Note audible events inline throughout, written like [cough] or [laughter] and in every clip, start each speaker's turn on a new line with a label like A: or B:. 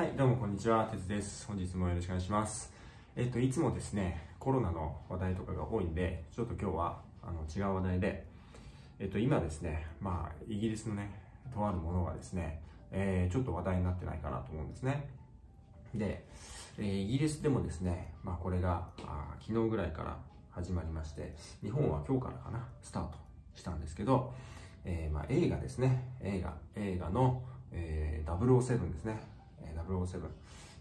A: はい、どうもこんにちは、てつです。本日もよろしくお願いします。えっと、いつもですね、コロナの話題とかが多いんで、ちょっと今日はあの違う話題で、えっと、今ですね、まあ、イギリスのね、とあるものがですね、えーちょっと話題になってないかなと思うんですね。で、えーイギリスでもですね、まあ、これがあ昨日ぐらいから始まりまして、日本は今日からかな、スタートしたんですけど、えーまあ、映画ですね、映画、映画の、えー、007ですね、007、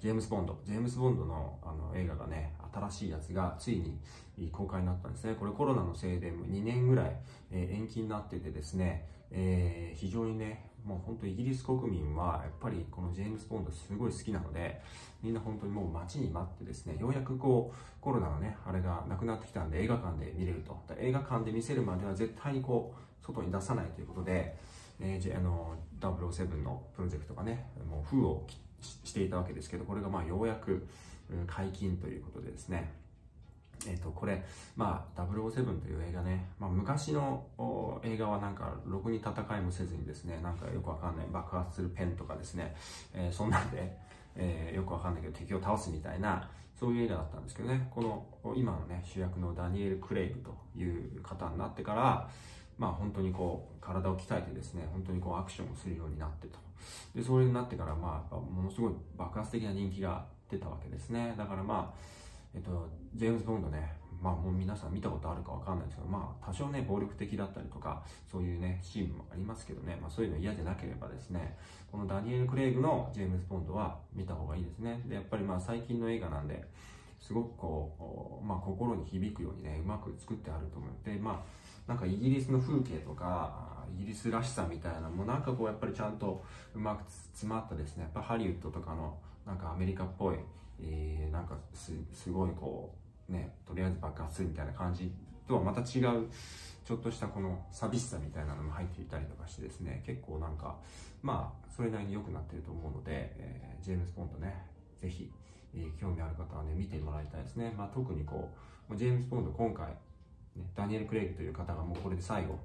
A: ジェームス・ボンド、ジェームス・ボンドのあの映画がね、新しいやつがついに公開になったんですね。これコロナのせいで2年ぐらい、え延期になっててですね、えー非常にね、もう本当イギリス国民はやっぱりこのジェームス・ボンドすごい好きなので、みんな本当にもう待ちに待ってですね、ようやくこうコロナのね、あれがなくなってきたんで映画館で見れると。映画館で見せるまでは絶対にこう外に出さないということで、えーあの007のプロジェクトがね、もう封をきししていたわけですけど、これがまあようやく解禁ということでですね、えっとこれ、まあ、007という映画ね、まあ、昔の映画はなんかろくに戦いもせずにですねなんかよくわかんない爆発するペンとかですね、えーそんなんで、えーよくわかんないけど敵を倒すみたいなそういう映画だったんですけどね。この今のね主役のダニエル・クレイグという方になってからまあ本当にこう体を鍛えてですね本当にこうアクションをするようになってと。でそれになってからまあものすごい爆発的な人気が出たわけですねだからまあえっと、ジェームズ・ボンドね、まあもう皆さん見たことあるかわかんないですけど、まあ多少ね、暴力的だったりとか、そういうね、シーンもありますけどね、まあそういうの嫌じゃなければですね、このダニエル・クレイグのジェームズ・ボンドは見た方がいいですね。で、やっぱりまあ最近の映画なんで、すごくこう、まあ心に響くようにね、うまく作ってあると思う。で、まあ、なんかイギリスの風景とか、イギリスらしさみたいなのもなんかこうやっぱりちゃんとうまく詰まったですね、やっぱハリウッドとかのなんかアメリカっぽい、えーなんかすごいこうねとりあえず爆発するみたいな感じとはまた違うちょっとしたこの寂しさみたいなのも入っていたりとかしてですね。結構なんかまあそれなりに良くなってると思うので、えージェームズ・ボンドね。ぜひ、えー興味ある方はね見てもらいたいですね、まあ、特にこうジェームズ・ボンド今回、ね、ダニエル・クレイグという方がもうこれで最後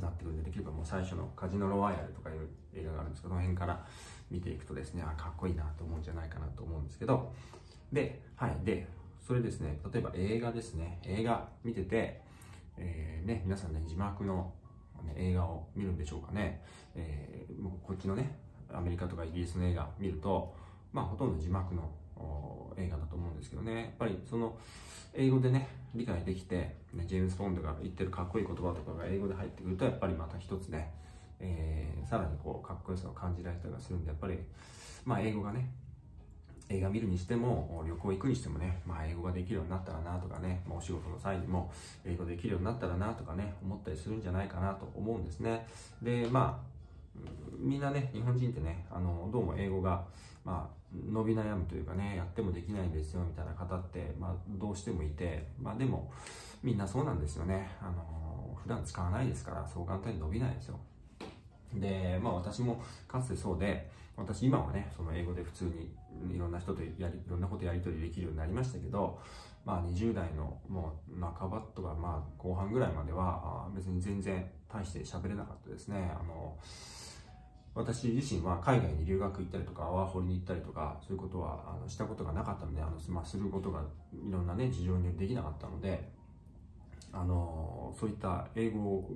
A: なってくるんでできればもう最初のカジノロワイヤルとかいう映画があるんですけどこの辺から見ていくとですねあかっこいいなと思うんじゃないかなと思うんですけどではいでそれですね例えば映画ですね映画見てて、えーね皆さんね字幕の、ね、映画を見るんでしょうかね、えーもうこっちのねアメリカとかイギリスの映画見るとまあほとんど字幕の映画だと思うんですけどね。やっぱりその英語でね理解できて、ね、ジェームズ・ボンドが言ってるかっこいい言葉とかが英語で入ってくるとやっぱりまた一つね、えーさらにこうかっこよさを感じられたりするんでやっぱりまあ英語がね映画見るにしても旅行行くにしてもね、まあ、英語ができるようになったらなとかね、まあ、お仕事の際にも英語できるようになったらなとかね思ったりするんじゃないかなと思うんですね。でまみんなね日本人ってねあのどうも英語が、まあ、伸び悩むというかねやってもできないんですよみたいな方って、まあ、どうしてもいて、まあ、でもみんなそうなんですよねあの普段使わないですからそう簡単に伸びないですよで、まあ私もかつてそうで、私今はね、その英語で普通にいろんな人とやり、いろんなことやり取りできるようになりましたけど、まあ20代のもう半ばとかまあ後半ぐらいまでは別に全然大して喋れなかったですね。あの、私自身は海外に留学行ったりとか、ワーホリに行ったりとか、そういうことはあのしたことがなかったので、あのまあ、することがいろんなね、事情によりできなかったので、あのそういった英語を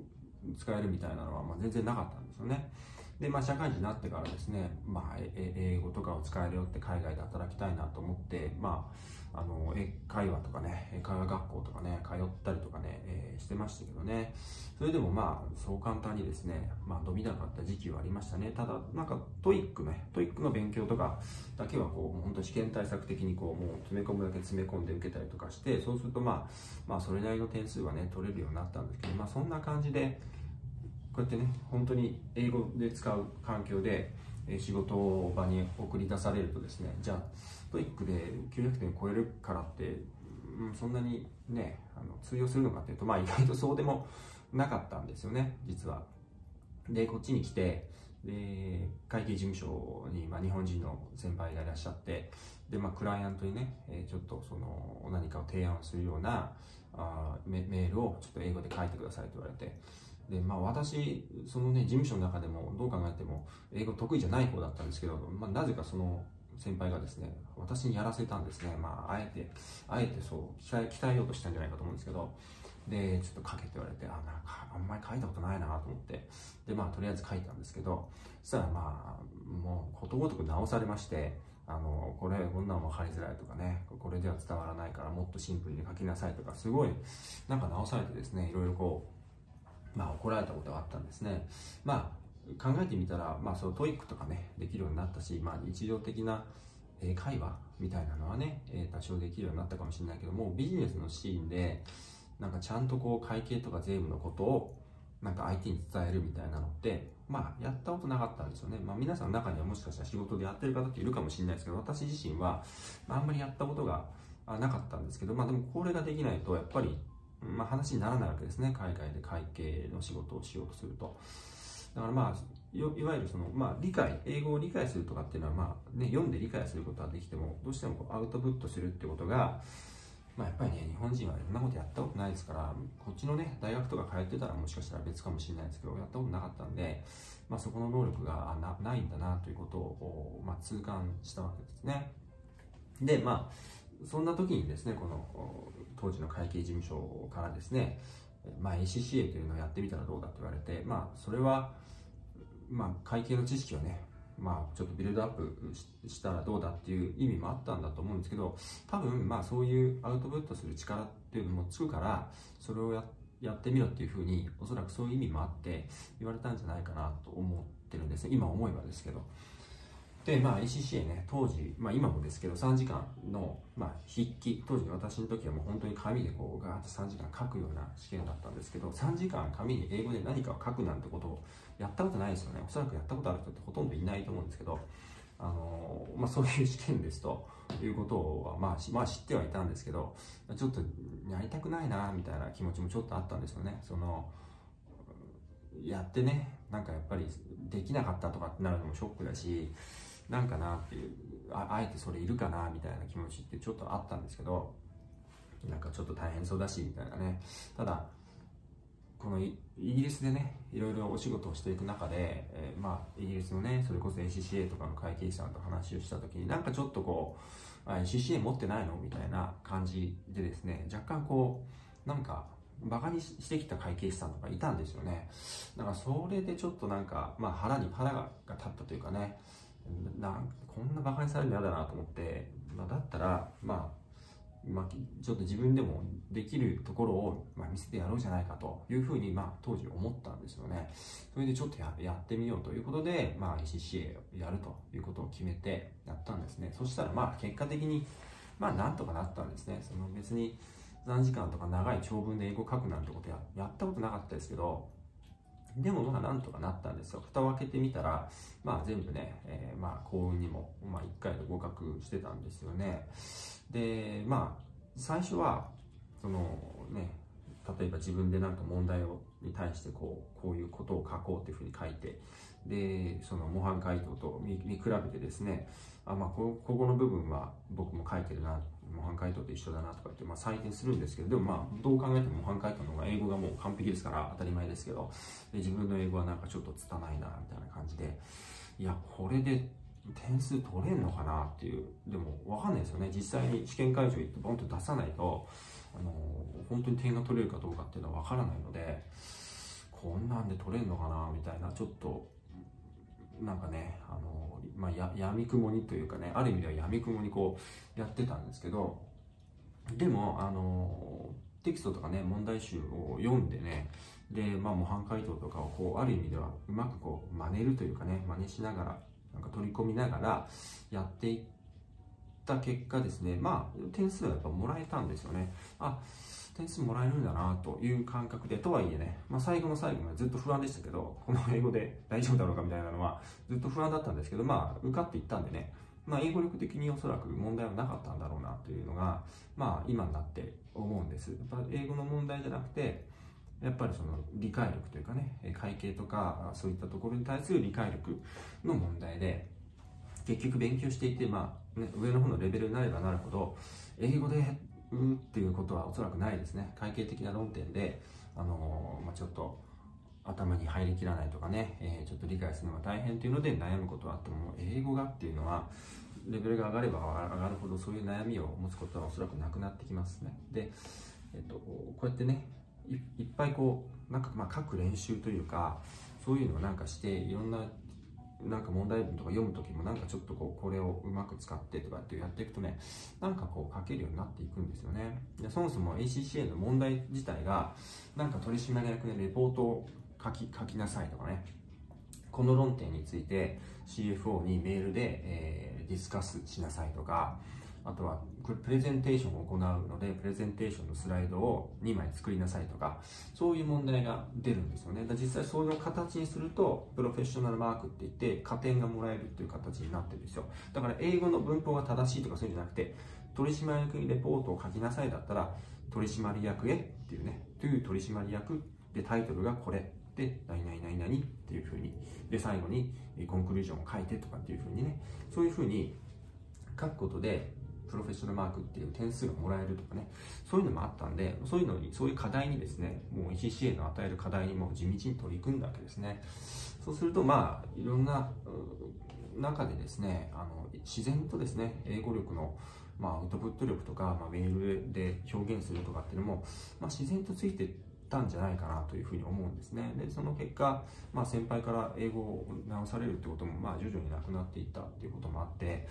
A: 使えるみたいなのは、まあ、全然なかったんですよね。で、まあ、社会人になってからですね、まあ、英語とかを使えるよって海外で働きたいなと思って、まあ、あの英会話とかね、英会話学校とかね、通ったりとかね、えーしてましたけどね、それでもまあ、そう簡単にですね、まあ、伸びなかった時期はありましたね。ただ、なんか、 TOEIC ね、 TOEIC の勉強とかだけは、こ、う本当試験対策的に、こう、もう詰め込むだけ詰め込んで受けたりとかして、そうすると、まあ、まあ、それなりの点数はね、取れるようになったんですけど、まあ、そんな感じで、こうやってね、本当に英語で使う環境で、仕事場に送り出されるとですね、じゃあ、 TOEIC で900点超えるからって、うん、そんなにね、あの通用するのかっていうと、まあ意外とそうでもなかったんですよね、実は。で、こっちに来て、で、会計事務所に、まあ、日本人の先輩がいらっしゃって、で、まあ、クライアントにね、えーちょっとその何かを提案するようなあメールをちょっと英語で書いてくださいと言われて、で、まあ私、そのね、事務所の中でもどう考えても英語得意じゃない方だったんですけど、まあなぜかその先輩がですね、私にやらせたんですね。まあ、あえて、あえてそう、鍛え、鍛えようとしたんじゃないかと思うんですけど、で、ちょっと書けって言われて、あ、なんか、あんまり書いたことないなと思って、で、まあ、とりあえず書いたんですけど、そしたらまあ、もう、ことごとく直されまして、あの、これ、こんなんも貼りづらいとかね、これでは伝わらないからもっとシンプルに書きなさいとか、すごい、なんか直されてですね、いろいろこう、まあ怒られたことがあったんですね。まあ、考えてみたら、まあその TOEIC とかね、できるようになったし、まあ日常的な会話みたいなのはね、多少できるようになったかもしれないけども、ビジネスのシーンで、なんかちゃんとこう会計とか税務のことをなんか相手に伝えるみたいなのって、まあ、やったことなかったんですよね。まあ、皆さんの中にはもしかしたら仕事でやってる方っているかもしれないですけど、私自身は、あ、あんまりやったことがなかったんですけど、まあ、でもこれができないと、やっぱり、まあ、話にならないわけですね。海外で会計の仕事をしようとすると。だからまあ、いわゆるその、まあ、理解、英語を理解するとかっていうのは、まあ、ね、読んで理解することはできても、どうしてもアウトプットするってことが、まあ、やっぱりね、日本人はそんなことやったことないですから、こっちのね、大学とか通ってたらもしかしたら別かもしれないですけど、やったことなかったんで、まあ、そこの能力がなないんだなということを、まあ、痛感したわけですね。で、まあ、そんな時にですね、この当時の会計事務所からですね、まあ、ACCA というのをやってみたらどうだと言われて、まあ、それは、まあ、会計の知識をね、まあ、ちょっとビルドアップしたらどうだっていう意味もあったんだと思うんですけど、多分、まあ、そういうアウトプットする力っていうのもつくから、それをややってみろっていうふうに、おそらくそういう意味もあって言われたんじゃないかなと思ってるんですね。今思えばですけど。で、まあ、ACCA ね、当時、まあ今もですけど、3時間の、まあ、筆記、当時私の時はもう本当に紙でこう、ガーッと3時間書くような試験だったんですけど、3時間紙に英語で何かを書くなんてことをやったことないですよね。おそらくやったことある人ってほとんどいないと思うんですけど、あのまあ、そういう試験ですということは、まあ、まあ、知ってはいたんですけど、ちょっとやりたくないな、みたいな気持ちもちょっとあったんですよね。その、やってね、なんかやっぱりできなかったとかってなるのもショックだし、なんかなっていうああえてそれいるかなみたいな気持ちってちょっとあったんですけどなんかちょっと大変そうだしみたいなね。ただこのイギリスでねいろいろお仕事をしていく中で、えー、まあイギリスのねそれこそ ACCA とかの会計士さんと話をした時になんかちょっとこう ACCA 持ってないのみたいな感じでですね若干こうなんかバカにしてきた会計士さんとかいたんですよね。だからそれでちょっとなんか、まあ、腹に腹が立ったというかね。なこんな馬鹿にされるの嫌だなと思って、まあ、だったら、まあ、まあ、ちょっと自分でもできるところを、まあ、見せてやろうじゃないかというふうに、まあ、当時思ったんですよね。それでちょっとややってみようということで、まあ、ACCA をやるということを決めてやったんですね。そしたら、まあ、結果的に、まあ、なんとかなったんですね。その別に何時間とか長い長文で英語書くなんてことややったことなかったですけど、でもまあなんとかなったんですよ。蓋を開けてみたら、まあ全部ね、えー、まあ幸運にも、まあ1回で合格してたんですよね。で、まあ最初は、そのね、例えば自分でなんか問題をに対してこう、こういうことを書こうっていうふうに書いて、で、その模範解答と見比べてですね、あ、まあこ、ここの部分は僕も書いてるな模範解答と一緒だなとか言って、まあ、採点するんですけど、でもまあ、どう考えても模範解答の方が英語がもう完璧ですから当たり前ですけど、で自分の英語はなんかちょっと拙いな、みたいな感じで、いや、これで点数取れんのかなっていう、でもわかんないですよね。実際に試験会場行ってボンと出さないと、あの本当に点が取れるかどうかっていうのはわからないので、こんなんで取れんのかなみたいな、ちょっと、なんかね、あのまあ、や闇雲にというかねある意味では闇雲にこうやってたんですけどでもあのテキストとかね問題集を読んでねで、まあ、模範解答とかをこうある意味ではうまくこう真似るというかね真似しながらなんか取り込みながらやっていった結果ですねまあ点数はやっぱもらえたんですよね。あ点数もらえるんだなという感覚で、とはいえね、まあ、最後の最後までずっと不安でしたけど、この英語で [laughs] 大丈夫だろうかみたいなのはずっと不安だったんですけど、まあ、受かっていったんでね、まあ、英語力的におそらく問題はなかったんだろうなというのが、まあ、今になって思うんです。やっぱ英語の問題じゃなくて、やっぱりその理解力というかね、会計とかそういったところに対する理解力の問題で、結局勉強していて、まあね、上の方のレベルになればなるほど、英語でうっていうことはおそらくないですね。会計的な論点で、あのー、まあ、ちょっと頭に入りきらないとかね、えー、ちょっと理解するのが大変っていうので悩むことはあっても、英語がっていうのは、レベルが上がれば上がるほどそういう悩みを持つことはおそらくなくなってきますねで、えっと、こうやってねいっぱいこうなんかまあ書く練習というかそういうのをなんかしていろんななんか問題文とか読む時もなんかちょっとこうこれをうまく使ってとかってやっていくとねなんかこう書けるようになっていくんですよね。でそもそも ACCA の問題自体がなんか取締役でレポートを書き書きなさいとかね。この論点について CFO にメールで、えー、ディスカスしなさいとかあとはプレゼンテーションを行うのでプレゼンテーションのスライドを2枚作りなさいとかそういう問題が出るんですよね。実際そういう形にするとプロフェッショナルマークって言って加点がもらえるっていう形になってるんですよ。だから英語の文法が正しいとかそういうんじゃなくて取締役にレポートを書きなさいだったら取締役へっていうねという取締役でタイトルがこれで何々何々っていうふうにで最後にコンクルージョンを書いてとかっていうふうにねそういうふうに書くことでプロフェッショナルマークっていう点数がもらえるとかね、そういうのもあったんで、そういうのに、そういう課題にですね、もう ECCA の与える課題にも地道に取り組んだわけですね。そうすると、まあ、いろんな中でですね、あの自然とですね、英語力のまあ、アウトプット力とか、まあ、メールで表現するとかっていうのも、まあ、自然とついてたんじゃないかなというふうに思うんですね。で、その結果、まあ、先輩から英語を直されるってことも、まあ、徐々になくなっていったっていうこともあって、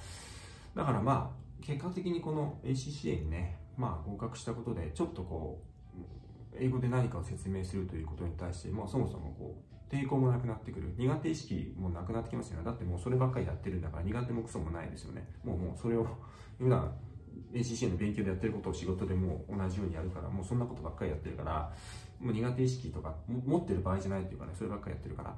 A: だからまあ、結果的にこの ACCA にね、まあ合格したことで、ちょっとこう、英語で何かを説明するということに対して、もうそもそもこう、抵抗もなくなってくる。苦手意識もなくなってきますよね。だってもうそればっかりやってるんだから苦手もクソもないですよね。もうもうそれを、[laughs] 普段 ACCA の勉強でやってることを仕事でもう同じようにやるから、もうそんなことばっかりやってるから、もう苦手意識とか持ってる場合じゃないっていうかね、そればっかりやってるから、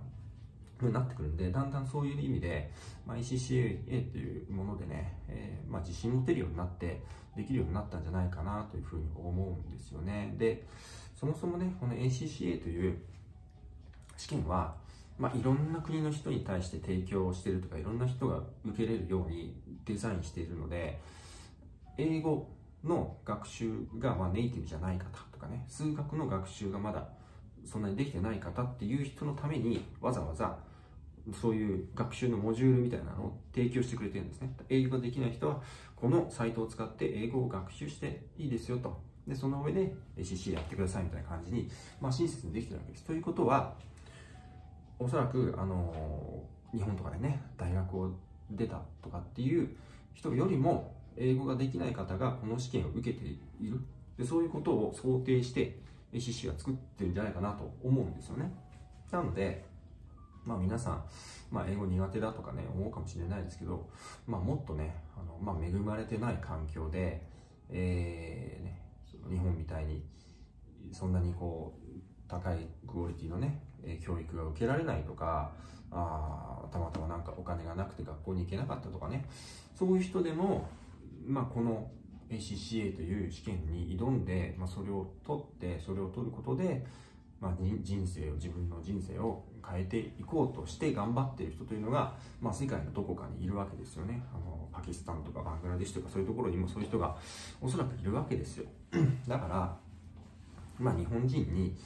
A: になってくるんで、だんだんそういう意味で、まあ、ECCA っていうものでね、えー、まあ、自信持てるようになって、できるようになったんじゃないかなというふうに思うんですよね。で、そもそもね、この ACCA という試験は、まあ、いろんな国の人に対して提供してるとか、いろんな人が受けれるようにデザインしているので、英語の学習がまネイティブじゃない方とかね、数学の学習がまだそんなにできてない方っていう人のためにわざわざそういう学習のモジュールみたいなのを提供してくれてるんですね。英語ができない人は、このサイトを使って英語を学習していいですよと。で、その上で ACC やってくださいみたいな感じに、まあ、親切にできてるわけです。ということは、おそらく、あの日本とかでね、大学を出たとかっていう人よりも、英語ができない方がこの試験を受けている。で、そういうことを想定して、ACC は作ってるんじゃないかなと思うんですよね。なので、まあ皆さん、まあ英語苦手だとかね、思うかもしれないですけど、まあもっとね、あのまあ恵まれてない環境で、えー、ね、日本みたいに、そんなにこう、高いクオリティのね、教育が受けられないとか、あたまたまなんかお金がなくて学校に行けなかったとかね、そういう人でも、まあこの ACCA という試験に挑んで、まあ、それを取ってそれを取ることで、まあ、人生を自分の人生を変えていこうとして頑張っている人というのが、まあ、世界のどこかにいるわけですよね。あのパキスタンとかバングラデシュとかそういうところにもそういう人がおそらくいるわけですよ。[clears throat] だから、まあ、日本人に、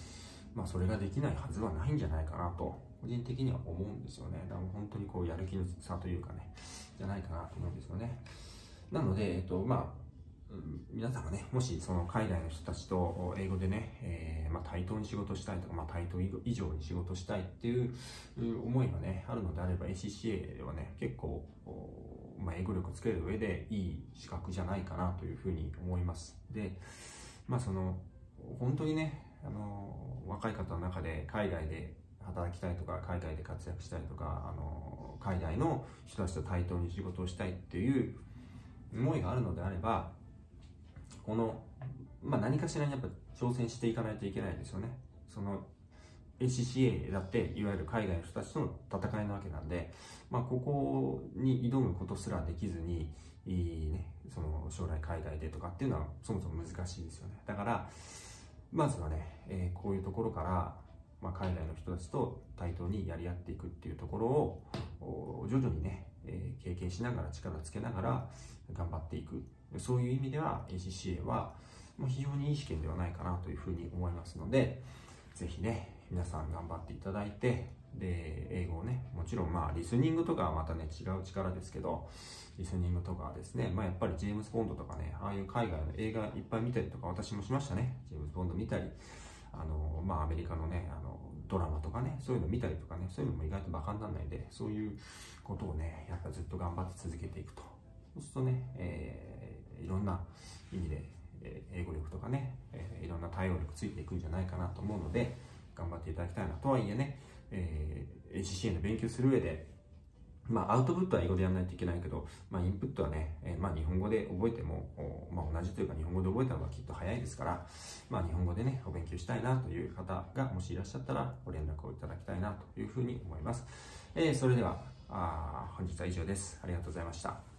A: まあ、それができないはずはないんじゃないかなと個人的には思うんですよね。だから本当にこうやる気の差というかねじゃないかなと思うんですよね。なので、えっとまあ、皆さんがね、もしその海外の人たちと英語でね、えー、まあ、対等に仕事したいとか、まあ、対等以上に仕事したいっていう思いがね、あるのであれば ACCA はね、結構、まあ、英語力をつける上でいい資格じゃないかなというふうに思います。で、まあその、本当にね、あの、若い方の中で海外で働きたいとか、海外で活躍したいとか、あの、海外の人たちと対等に仕事をしたいっていう思いがあるのであれば、この、まあ、何かしらにやっぱ挑戦していかないといけないですよね。その ACCA だっていわゆる海外の人たちとの戦いなわけなんで、まあ、ここに挑むことすらできずにいい、ね、その将来海外でとかっていうのはそもそも難しいですよねだからまずはね、えー、こういうところから、まあ、海外の人たちと対等にやり合っていくっていうところを徐々にね、えー、経験しながら力つけながら頑張っていくそういう意味では ACCA は非常にいい試験ではないかなというふうに思いますので、ぜひね、皆さん頑張っていただいて、で、英語をね、もちろんまあ、リスニングとかはまたね、違う力ですけど、リスニングとかですね、まあやっぱりジェームズ・ボンドとかね、ああいう海外の映画いっぱい見たりとか私もしましたね。ジェームズ・ボンド見たり、あの、まあアメリカのね、あの、ドラマとかね、そういうの見たりとかね、そういうのも意外とバカにならないで、そういうことをね、やっぱずっと頑張って続けていくと。そうするとね、えー、んな意味で、えー、英語力とかね、えー、いろんな対応力ついていくんじゃないかなと思うので、頑張っていただきたいなとはいえね、えー、HCA の勉強する上で、まあ、アウトプットは英語でやらないといけないけど、まあ、インプットはね、えー、まあ、日本語で覚えても、まあ、同じというか日本語で覚えたのがきっと早いですから、まあ、日本語でね、お勉強したいなという方がもしいらっしゃったら、ご連絡をいただきたいなというふうに思います。えー、それでは、あ本日は以上です。ありがとうございました。